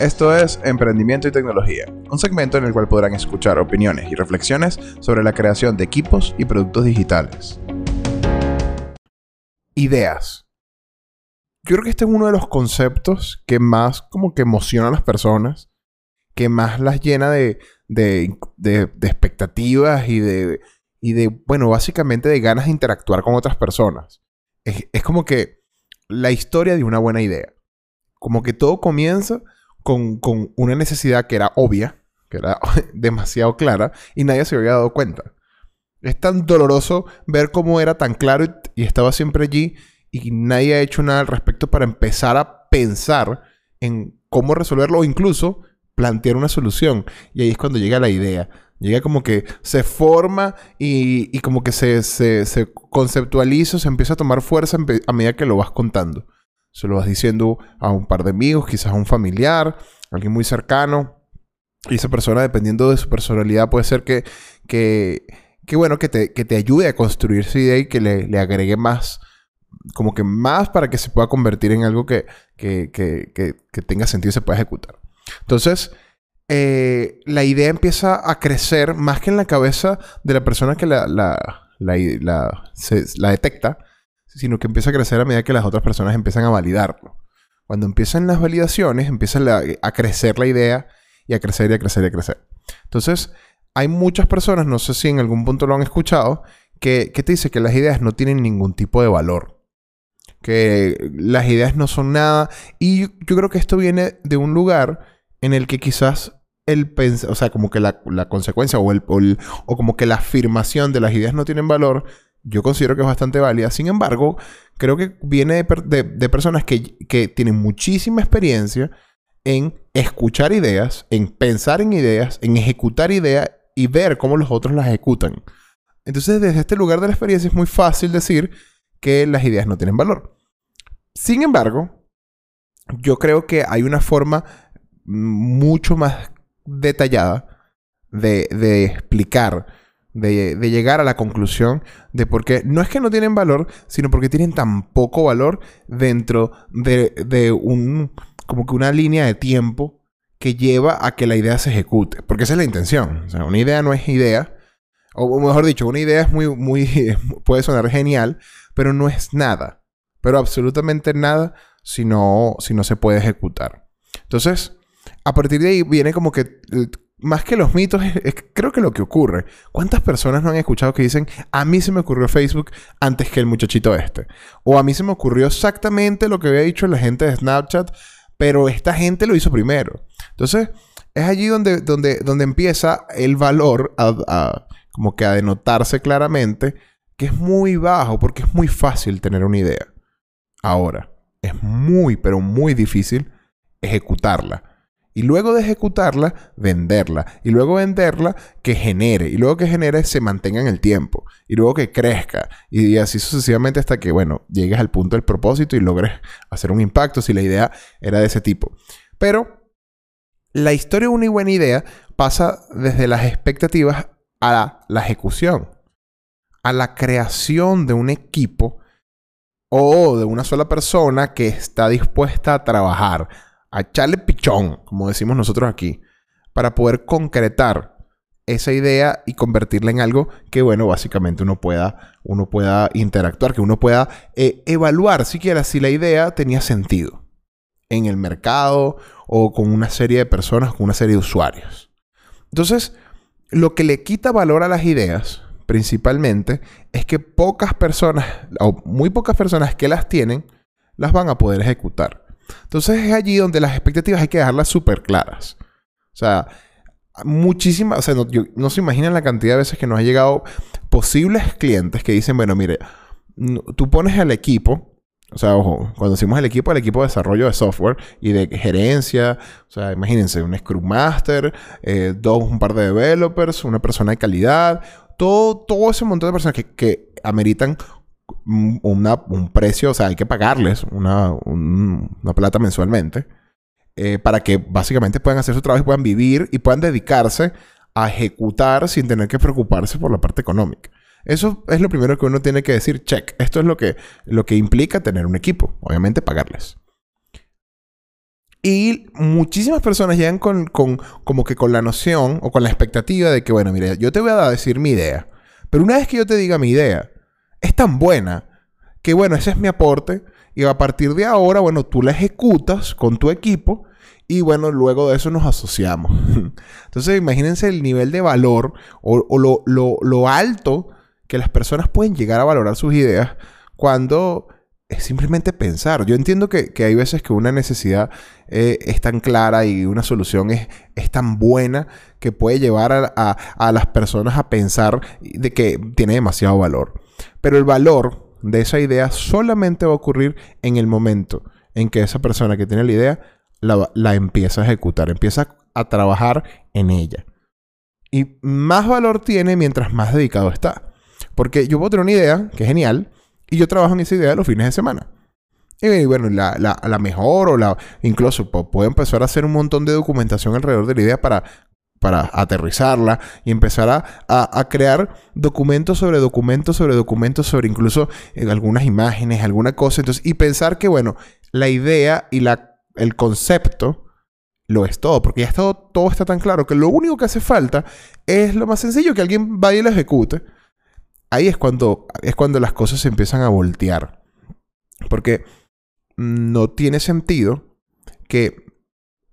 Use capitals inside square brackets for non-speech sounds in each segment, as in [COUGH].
Esto es Emprendimiento y Tecnología, un segmento en el cual podrán escuchar opiniones y reflexiones sobre la creación de equipos y productos digitales. Ideas. Yo creo que este es uno de los conceptos que más como que emociona a las personas, que más las llena de, de, expectativas y de, y de, bueno, básicamente de ganas de interactuar con otras personas. es como que la historia de una buena idea. Como que todo comienza con, una necesidad que era obvia, que era [LAUGHS] demasiado clara, y nadie se había dado cuenta. Es tan doloroso ver cómo era tan claro y, estaba siempre allí y nadie ha hecho nada al respecto para empezar a pensar en cómo resolverlo o incluso plantear una solución. Y ahí es cuando llega la idea. Llega como que se forma y, como que se, se, se, conceptualiza, se empieza a tomar fuerza a medida que lo vas contando. Se lo vas diciendo a un par de amigos, quizás a un familiar, alguien muy cercano. Y esa persona, dependiendo de su personalidad, puede ser que, que, que bueno, que te, que te, ayude a construir esa idea y que le, le, agregue más, como que más para que se pueda convertir en algo que, que, tenga sentido y se pueda ejecutar. Entonces, eh, la idea empieza a crecer más que en la cabeza de la persona que la, la, la, la detecta, sino que empieza a crecer a medida que las otras personas empiezan a validarlo. Cuando empiezan las validaciones, empieza a crecer la idea y a crecer y a crecer y a crecer. Entonces, hay muchas personas, no sé si en algún punto lo han escuchado, que, que te dice que las ideas no tienen ningún tipo de valor. Que las ideas no son nada. Y yo, creo que esto viene de un lugar en el que quizás el o sea, como que la, consecuencia o, el, o como que la afirmación de las ideas no tienen valor yo considero que es bastante válida. Sin embargo, creo que viene de, personas que, tienen muchísima experiencia en escuchar ideas, en pensar en ideas, en ejecutar ideas y ver cómo los otros las ejecutan. Entonces, desde este lugar de la experiencia es muy fácil decir que las ideas no tienen valor. Sin embargo, yo creo que hay una forma mucho más detallada de, de explicar de, llegar a la conclusión de por qué no es que no tienen valor, sino porque tienen tan poco valor dentro de, un, como que una línea de tiempo que lleva a que la idea se ejecute. Porque esa es la intención. O sea, una idea no es idea. O mejor dicho, una idea es muy, muy, [LAUGHS] puede sonar genial, pero no es nada. Pero absolutamente nada si no, si no se puede ejecutar. Entonces, a partir de ahí viene como que más que los mitos, creo que lo que ocurre. ¿Cuántas personas no han escuchado que dicen, a mí se me ocurrió Facebook antes que el muchachito este? O a mí se me ocurrió exactamente lo que había dicho la gente de Snapchat, pero esta gente lo hizo primero. Entonces, es allí donde, donde, donde empieza el valor a, como que a denotarse claramente que es muy bajo porque es muy fácil tener una idea. Ahora, es muy, pero muy difícil ejecutarla. Y luego de ejecutarla, venderla. Y luego venderla, que genere. Y luego que genere, se mantenga en el tiempo. Y luego que crezca. Y así sucesivamente hasta que, bueno, llegues al punto del propósito y logres hacer un impacto si la idea era de ese tipo. Pero la historia de una buena idea pasa desde las expectativas a la, ejecución. A la creación de un equipo o de una sola persona que está dispuesta a trabajar a echarle pichón, como decimos nosotros aquí, para poder concretar esa idea y convertirla en algo que, bueno, básicamente uno pueda, uno pueda interactuar, que uno pueda eh, evaluar siquiera si la idea tenía sentido en el mercado o con una serie de personas, con una serie de usuarios. Entonces, lo que le quita valor a las ideas, principalmente, es que pocas personas, o muy pocas personas que las tienen, las van a poder ejecutar. Entonces es allí donde las expectativas hay que dejarlas súper claras. O sea, muchísimas, o sea, no, se imaginan la cantidad de veces que nos ha llegado posibles clientes que dicen, bueno, mire, tú pones al equipo, o sea, ojo, cuando decimos el equipo, el equipo de desarrollo de software y de gerencia, o sea, imagínense, un Scrum Master, eh, dos, un par de developers, una persona de calidad, todo, todo ese montón de personas que, que ameritan un precio, o sea, hay que pagarles una, plata mensualmente eh, para que básicamente puedan hacer su trabajo y puedan vivir y puedan dedicarse a ejecutar sin tener que preocuparse por la parte económica. Eso es lo primero que uno tiene que decir, check, esto es lo que, lo que implica tener un equipo, obviamente pagarles. Y muchísimas personas llegan con, con, como que con la noción o con la expectativa de que, bueno, mira, yo te voy a decir mi idea. Pero una vez que yo te diga mi idea, es tan buena que, bueno, ese es mi aporte. Y a partir de ahora, bueno, tú la ejecutas con tu equipo y bueno, luego de eso nos asociamos. [LAUGHS] Entonces, imagínense el nivel de valor o, lo, lo, alto que las personas pueden llegar a valorar sus ideas cuando es simplemente pensar. Yo entiendo que, hay veces que una necesidad eh, es tan clara y una solución es, es tan buena que puede llevar a, a, las personas a pensar de que tiene demasiado valor. Pero el valor de esa idea solamente va a ocurrir en el momento en que esa persona que tiene la idea la, empieza a ejecutar, empieza a trabajar en ella. Y más valor tiene mientras más dedicado está. Porque yo puedo tener una idea, que es genial, y yo trabajo en esa idea los fines de semana. Y bueno, la, la, mejor o la... Incluso puedo empezar a hacer un montón de documentación alrededor de la idea para, para aterrizarla y empezar a, a, crear documentos sobre documentos sobre documentos sobre incluso eh, algunas imágenes, alguna cosa. Entonces, y pensar que, bueno, la idea y la el concepto lo es todo, porque ya todo, todo está tan claro que lo único que hace falta es lo más sencillo, que alguien vaya y lo ejecute. Ahí es cuando, es cuando las cosas se empiezan a voltear. Porque no tiene sentido que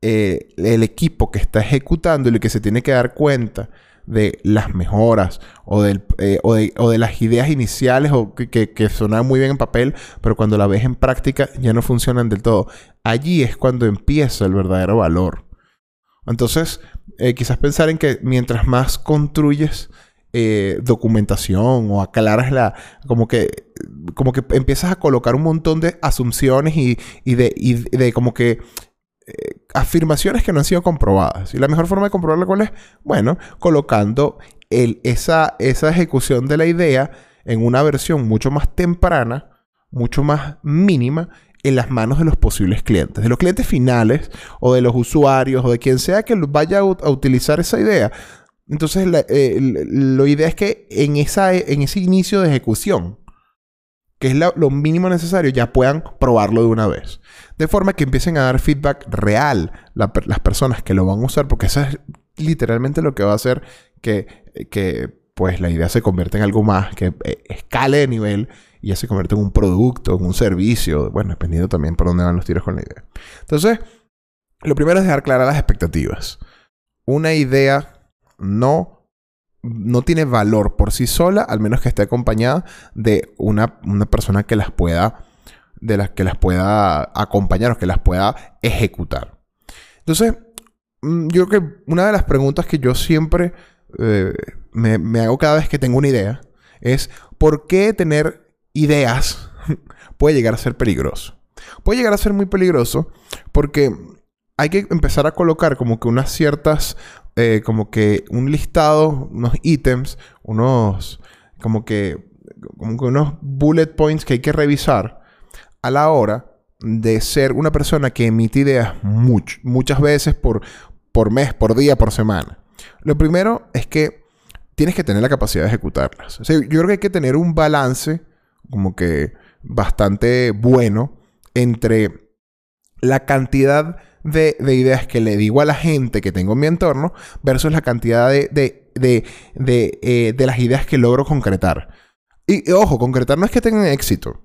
eh, el equipo que está ejecutando y que se tiene que dar cuenta de las mejoras o, eh, o, de, las ideas iniciales o que, que, sonaban muy bien en papel, pero cuando la ves en práctica ya no funcionan del todo. Allí es cuando empieza el verdadero valor. Entonces, eh, quizás pensar en que mientras más construyes documentación o aclaras la. como que. como que empiezas a colocar un montón de asunciones y, de, y de como que eh, afirmaciones que no han sido comprobadas. Y la mejor forma de comprobarla cuál es, bueno, colocando esa ejecución de la idea en una versión mucho más temprana, mucho más mínima, en las manos de los posibles clientes, de los clientes finales o de los usuarios o de quien sea que vaya a, utilizar esa idea. Entonces, la, eh, idea es que en, esa, en ese inicio de ejecución, que es lo mínimo necesario, ya puedan probarlo de una vez. De forma que empiecen a dar feedback real las personas que lo van a usar, porque eso es literalmente lo que va a hacer que, que pues la idea se convierta en algo más, que eh, escale de nivel y ya se convierte en un producto, en un servicio, bueno, dependiendo también por dónde van los tiros con la idea. Entonces, lo primero es dejar claras las expectativas. Una idea no, no tiene valor por sí sola, al menos que esté acompañada de una, una persona que las pueda de las que las pueda acompañar o que las pueda ejecutar. Entonces, mm, yo creo que una de las preguntas que yo siempre eh, me, hago cada vez que tengo una idea es ¿por qué tener ideas [LAUGHS] puede llegar a ser peligroso? Puede llegar a ser muy peligroso porque hay que empezar a colocar como que unas ciertas, eh, como que un listado, unos ítems, unos, como que, como que unos bullet points que hay que revisar a la hora de ser una persona que emite ideas muchas veces por, por mes, por día, por semana. Lo primero es que tienes que tener la capacidad de ejecutarlas. yo creo que hay que tener un balance como que bastante bueno entre la cantidad de, ideas que le digo a la gente que tengo en mi entorno versus la cantidad de, de, eh, de las ideas que logro concretar. Y, ojo, concretar no es que tengan éxito.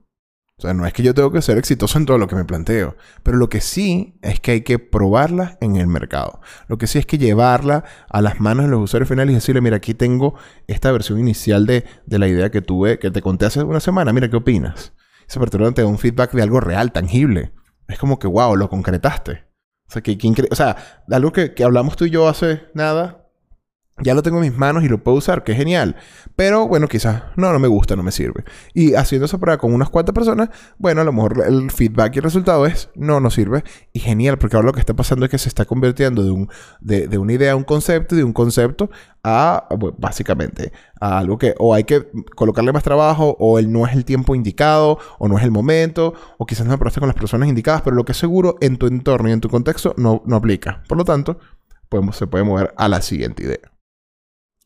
O sea, no es que yo tengo que ser exitoso en todo lo que me planteo, pero lo que sí es que hay que probarla en el mercado. Lo que sí es que llevarla a las manos de los usuarios finales y decirle, mira, aquí tengo esta versión inicial de, la idea que tuve, que te conté hace una semana, mira, ¿qué opinas? Esa persona te da un feedback de algo real, tangible. Es como que, wow, lo concretaste. O sea, que, o sea algo que, que hablamos tú y yo hace nada, ya lo tengo en mis manos y lo puedo usar, que es genial. Pero bueno, quizás no, no me gusta, no me sirve. Y haciendo esa prueba con unas cuantas personas, bueno, a lo mejor el feedback y el resultado es no, no sirve. Y genial, porque ahora lo que está pasando es que se está convirtiendo de, un, de, una idea a un concepto de un concepto a, básicamente, a algo que o hay que colocarle más trabajo, o el no es el tiempo indicado, o no es el momento, o quizás no me con las personas indicadas, pero lo que es seguro en tu entorno y en tu contexto no, aplica. Por lo tanto, se puede mover a la siguiente idea.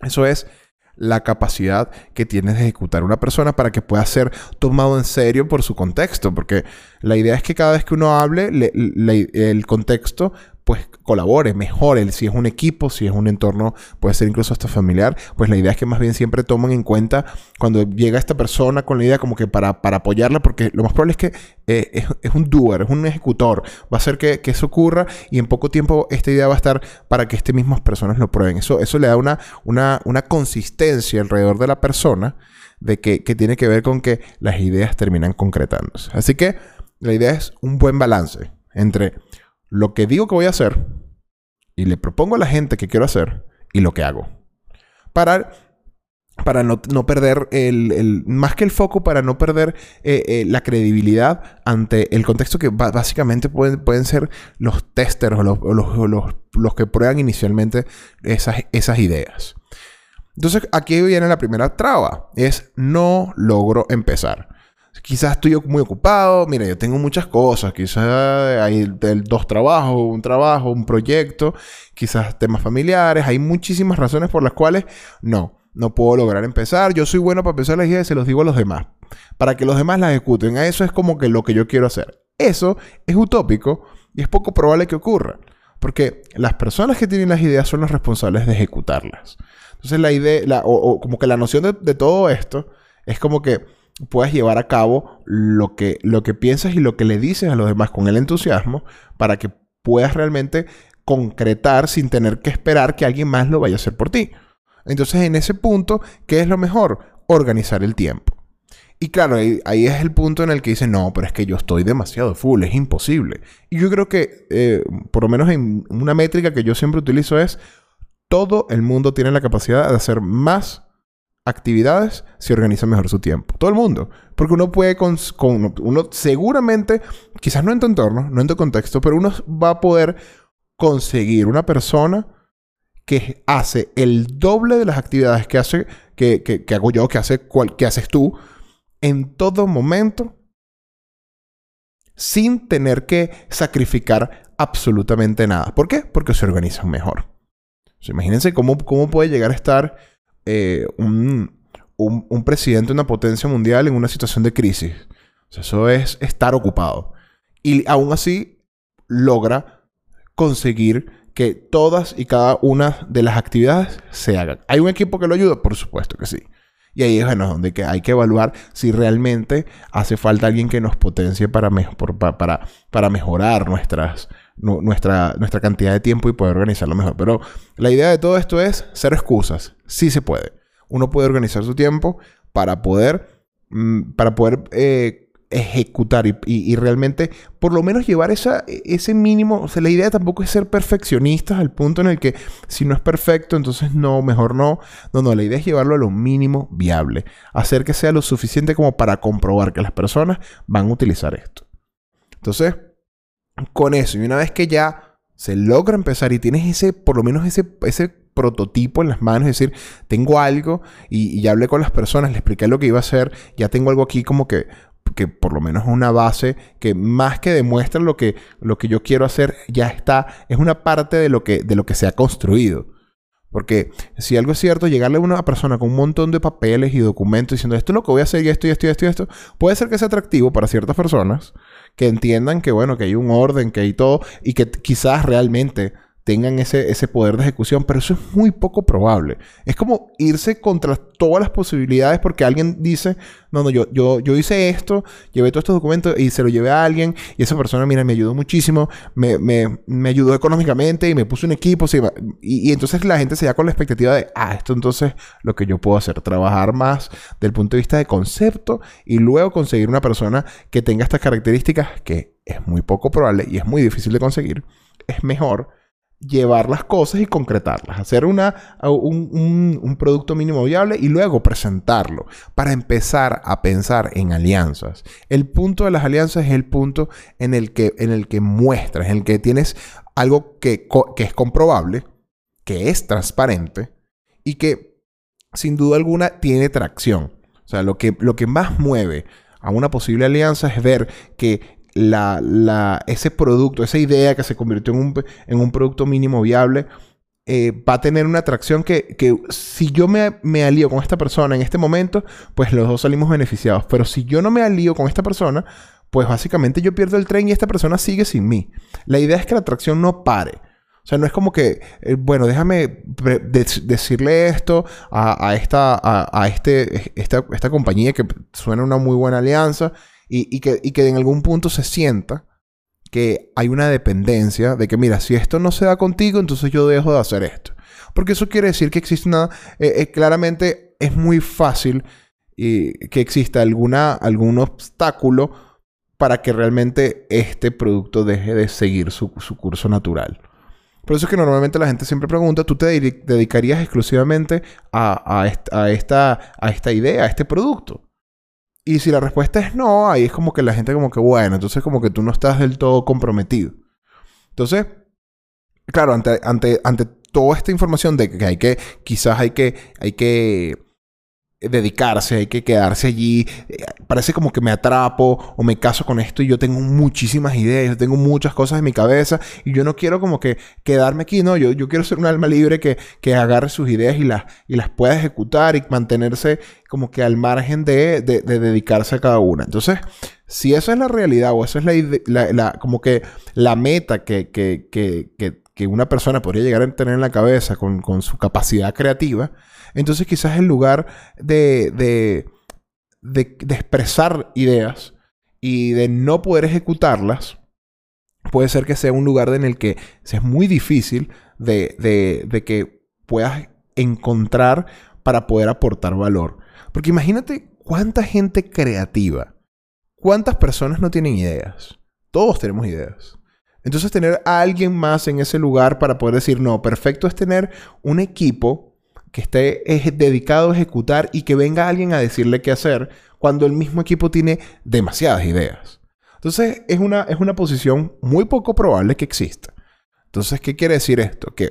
Eso es la capacidad que tienes de ejecutar una persona para que pueda ser tomado en serio por su contexto. Porque la idea es que cada vez que uno hable, el contexto pues colabore, mejore, si es un equipo, si es un entorno, puede ser incluso hasta familiar, pues la idea es que más bien siempre tomen en cuenta cuando llega esta persona con la idea como que para, para apoyarla, porque lo más probable es que eh, es, un doer, es un ejecutor, va a hacer que, eso ocurra y en poco tiempo esta idea va a estar para que estas mismas personas lo prueben. Eso, eso le da una, una, una consistencia alrededor de la persona de que, que tiene que ver con que las ideas terminan concretándose. Así que la idea es un buen balance entre lo que digo que voy a hacer y le propongo a la gente que quiero hacer y lo que hago. Para, para no, perder el, más que el foco, para no perder eh, eh, la credibilidad ante el contexto que básicamente pueden, pueden ser los testers o los, los, los, que prueban inicialmente esas, esas ideas. Entonces aquí viene la primera traba, es no logro empezar quizás estoy muy ocupado, mira, yo tengo muchas cosas, quizás hay dos trabajos, un trabajo, un proyecto, quizás temas familiares, hay muchísimas razones por las cuales no, no puedo lograr empezar, yo soy bueno para empezar las ideas y se los digo a los demás, para que los demás las ejecuten, eso es como que lo que yo quiero hacer. Eso es utópico y es poco probable que ocurra, porque las personas que tienen las ideas son los responsables de ejecutarlas. Entonces la idea, o, como que la noción de todo esto es como que puedas llevar a cabo lo que, lo que piensas y lo que le dices a los demás con el entusiasmo para que puedas realmente concretar sin tener que esperar que alguien más lo vaya a hacer por ti. Entonces, en ese punto, ¿qué es lo mejor? Organizar el tiempo. Y claro, ahí, es el punto en el que dicen, no, pero es que yo estoy demasiado full, es imposible. Y yo creo que, eh, por lo menos en una métrica que yo siempre utilizo es, todo el mundo tiene la capacidad de hacer más actividades si organiza mejor su tiempo. Todo el mundo. Porque uno puede con, uno seguramente, quizás no en tu entorno, no en tu contexto, pero uno va a poder conseguir una persona que hace el doble de las actividades que hace, que, que, hago yo, que, hace cual, que haces tú, en todo momento, sin tener que sacrificar absolutamente nada. ¿Por qué? Porque se organizan mejor. imagínense cómo, cómo puede llegar a estar eh, un, un, presidente de una potencia mundial en una situación de crisis. eso es estar ocupado. Y aún así logra conseguir que todas y cada una de las actividades se hagan. ¿Hay un equipo que lo ayuda? Por supuesto que sí. Y ahí es bueno, donde hay que evaluar si realmente hace falta alguien que nos potencie para, para, para mejorar nuestras, nuestra, nuestra cantidad de tiempo y poder organizarlo mejor. Pero la idea de todo esto es cero excusas. Sí se puede. Uno puede organizar su tiempo para poder, mm, para poder eh, ejecutar y, realmente por lo menos llevar esa, ese mínimo. O sea, la idea tampoco es ser perfeccionistas al punto en el que si no es perfecto, entonces no, mejor no. No, no, la idea es llevarlo a lo mínimo viable. Hacer que sea lo suficiente como para comprobar que las personas van a utilizar esto. Entonces, con eso, y una vez que ya se logra empezar y tienes ese, por lo menos ese, ese prototipo en las manos, es decir, tengo algo y, ya hablé con las personas, le expliqué lo que iba a hacer, ya tengo algo aquí como que que por lo menos es una base que más que demuestra lo que, lo que yo quiero hacer, ya está, es una parte de lo que, de lo que se ha construido. Porque si algo es cierto, llegarle a una persona con un montón de papeles y documentos diciendo esto es lo que voy a hacer y esto y esto y esto y esto, puede ser que sea atractivo para ciertas personas, que entiendan que, bueno, que hay un orden, que hay todo, y que quizás realmente tengan ese, ese poder de ejecución, pero eso es muy poco probable. Es como irse contra todas las posibilidades porque alguien dice, no, no, yo, yo, yo hice esto, llevé todos estos documentos y se lo llevé a alguien y esa persona, mira, me ayudó muchísimo, me, me, me ayudó económicamente y me puso un equipo, y, entonces la gente se da con la expectativa de, ah, esto entonces lo que yo puedo hacer, trabajar más del punto de vista de concepto y luego conseguir una persona que tenga estas características que es muy poco probable y es muy difícil de conseguir, es mejor llevar las cosas y concretarlas, hacer una, un, producto mínimo viable y luego presentarlo para empezar a pensar en alianzas. El punto de las alianzas es el punto en el que, en el que muestras, en el que tienes algo que, que es comprobable, que es transparente y que sin duda alguna tiene tracción. O sea, lo que, lo que más mueve a una posible alianza es ver que la, ese producto, esa idea que se convirtió en un, en un producto mínimo viable, eh, va a tener una atracción que, que si yo me, me, alío con esta persona en este momento, pues los dos salimos beneficiados. Pero si yo no me alío con esta persona, pues básicamente yo pierdo el tren y esta persona sigue sin mí. La idea es que la atracción no pare. O sea, no es como que, eh, bueno, déjame decirle esto a, esta, a, este, esta, esta, compañía que suena una muy buena alianza y, que, en algún punto se sienta que hay una dependencia de que, mira, si esto no se da contigo, entonces yo dejo de hacer esto. Porque eso quiere decir que existe una... Eh, eh, claramente es muy fácil que exista alguna, algún obstáculo para que realmente este producto deje de seguir su, su curso natural. Por eso es que normalmente la gente siempre pregunta, ¿tú te dedicarías exclusivamente a, esta, a esta idea, a este producto? Y si la respuesta es no, ahí es como que la gente como que, bueno, entonces como que tú no estás del todo comprometido. Entonces, claro, ante, ante, ante toda esta información de que hay que, quizás hay que, hay que dedicarse, hay que quedarse allí. Eh, parece como que me atrapo o me caso con esto y yo tengo muchísimas ideas, yo tengo muchas cosas en mi cabeza y yo no quiero como que quedarme aquí, no, yo, yo quiero ser un alma libre que, que agarre sus ideas y las, y las pueda ejecutar y mantenerse como que al margen de, de, dedicarse a cada una. Entonces, si esa es la realidad o esa es la, la, como que la meta que, que, que, que, una persona podría llegar a tener en la cabeza con, con su capacidad creativa, entonces quizás el lugar de, de, de, expresar ideas y de no poder ejecutarlas, puede ser que sea un lugar en el que es muy difícil de, de, de, que puedas encontrar para poder aportar valor. Porque imagínate cuánta gente creativa, cuántas personas no tienen ideas. Todos tenemos ideas. Entonces tener a alguien más en ese lugar para poder decir, no, perfecto es tener un equipo que esté dedicado a ejecutar y que venga alguien a decirle qué hacer cuando el mismo equipo tiene demasiadas ideas. Entonces es una, es una posición muy poco probable que exista. Entonces, ¿qué quiere decir esto? Que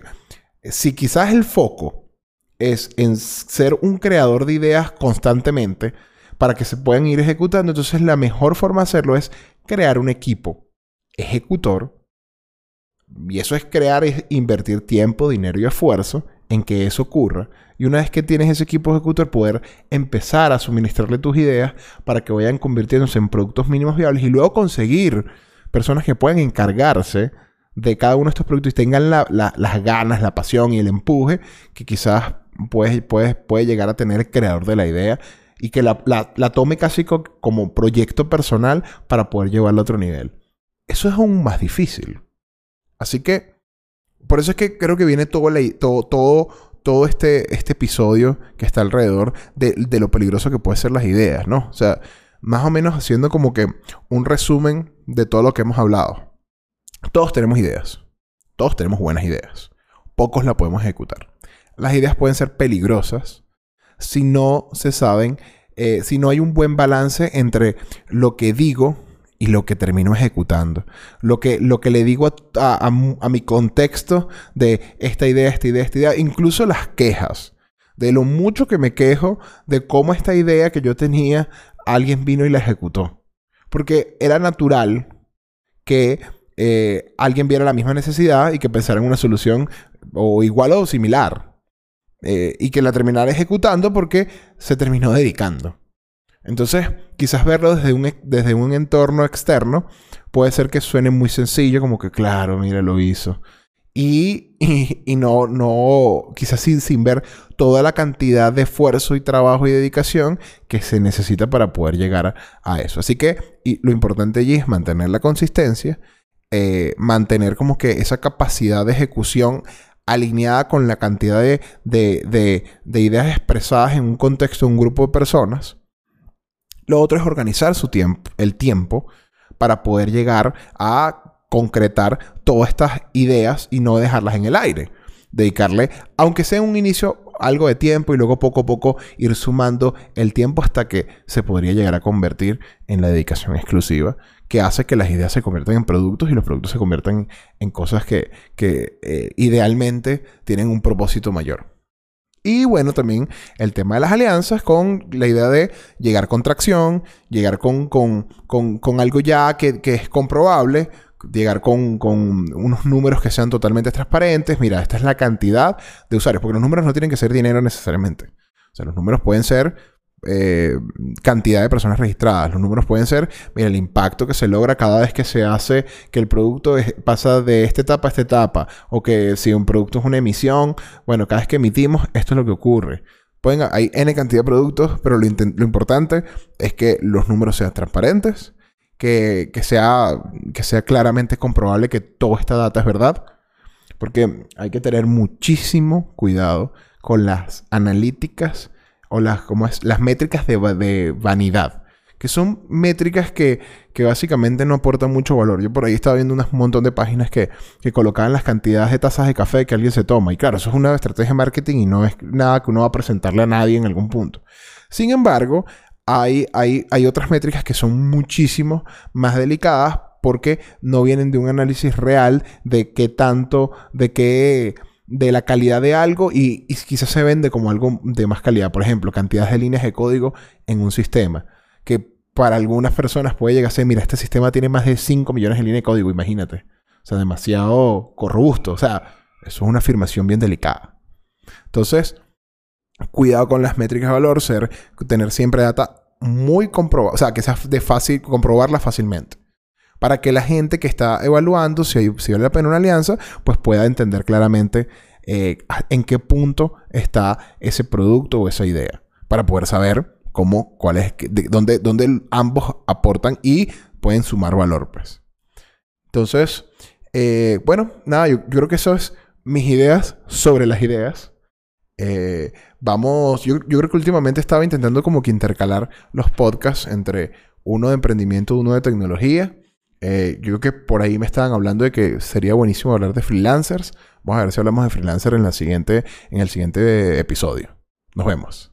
si quizás el foco es en ser un creador de ideas constantemente para que se puedan ir ejecutando, entonces la mejor forma de hacerlo es crear un equipo ejecutor. Y eso es crear, es invertir tiempo, dinero y esfuerzo en que eso ocurra. Y una vez que tienes ese equipo ejecutor, poder empezar a suministrarle tus ideas para que vayan convirtiéndose en productos mínimos viables y luego conseguir personas que puedan encargarse de cada uno de estos productos y tengan las ganas, la pasión y el empuje que quizás puede, puede, puede llegar a tener el creador de la idea y que la, tome casi como proyecto personal para poder llevarlo a otro nivel. Eso es aún más difícil. Así que por eso es que creo que viene todo, todo, todo, este, este episodio que está alrededor de, de, lo peligroso que pueden ser las ideas, ¿no? O sea, más o menos haciendo como que un resumen de todo lo que hemos hablado. Todos tenemos ideas. Todos tenemos buenas ideas. Pocos la podemos ejecutar. Las ideas pueden ser peligrosas si no se saben, eh, si no hay un buen balance entre lo que digo y lo que termino ejecutando. Lo que, lo que le digo a, mi contexto de esta idea, esta idea, esta idea, incluso las quejas, de lo mucho que me quejo de cómo esta idea que yo tenía, alguien vino y la ejecutó. Porque era natural que eh, alguien viera la misma necesidad y que pensara en una solución o igual o similar. Eh, y que la terminara ejecutando porque se terminó dedicando. Entonces, quizás verlo desde un, desde un entorno externo puede ser que suene muy sencillo, como que, claro, mira, lo hizo. Y, y, no, no, quizás sin, sin, ver toda la cantidad de esfuerzo y trabajo y dedicación que se necesita para poder llegar a, eso. Así que y lo importante allí es mantener la consistencia, eh, mantener como que esa capacidad de ejecución alineada con la cantidad de, de, de, de ideas expresadas en un contexto, un grupo de personas lo otro es organizar su tiempo, el tiempo para poder llegar a concretar todas estas ideas y no dejarlas en el aire. Dedicarle, aunque sea un inicio, algo de tiempo y luego poco a poco ir sumando el tiempo hasta que se podría llegar a convertir en la dedicación exclusiva que hace que las ideas se conviertan en productos y los productos se conviertan en cosas que, eh, idealmente tienen un propósito mayor. Y bueno, también el tema de las alianzas con la idea de llegar con tracción, llegar con, con, con, algo ya que, que, es comprobable, llegar con, con, unos números que sean totalmente transparentes. Mira, esta es la cantidad de usuarios, porque los números no tienen que ser dinero necesariamente. O sea, los números pueden ser eh, cantidad de personas registradas. Los números pueden ser, mira, el impacto que se logra cada vez que se hace que el producto pasa de esta etapa a esta etapa. O que si un producto es una emisión, bueno, cada vez que emitimos, esto es lo que ocurre. Pueden, hay N cantidad de productos, pero lo, importante es que los números sean transparentes, que, sea, que sea claramente comprobable que toda esta data es verdad. Porque hay que tener muchísimo cuidado con las analíticas o las, como es, las métricas de, vanidad, que son métricas que, que, básicamente no aportan mucho valor. Yo por ahí estaba viendo un montón de páginas que, que colocaban las cantidades de tazas de café que alguien se toma. Y claro, eso es una estrategia de marketing y no es nada que uno va a presentarle a nadie en algún punto. Sin embargo, hay, hay, hay otras métricas que son muchísimo más delicadas porque no vienen de un análisis real de qué tanto, de qué de la calidad de algo y, quizás se vende como algo de más calidad. Por ejemplo, cantidades de líneas de código en un sistema. Que para algunas personas puede llegar a ser, mira, este sistema tiene más de 5 millones de líneas de código, imagínate. O sea, demasiado robusto. O sea, eso es una afirmación bien delicada. Entonces, cuidado con las métricas de valor, ser, tener siempre data muy comprobada, o sea, que sea de fácil comprobarla fácilmente para que la gente que está evaluando si, vale la pena una alianza, pues pueda entender claramente eh, en qué punto está ese producto o esa idea, para poder saber cómo, cuál es, dónde, dónde ambos aportan y pueden sumar valor, pues. Entonces, eh, bueno, nada, yo, creo que eso es mis ideas sobre las ideas. Eh, vamos, yo, yo, creo que últimamente estaba intentando como que intercalar los podcasts entre uno de emprendimiento uno de tecnología. Eh, yo creo que por ahí me estaban hablando de que sería buenísimo hablar de freelancers. Vamos a ver si hablamos de freelancers en, la siguiente, en el siguiente episodio. Nos vemos.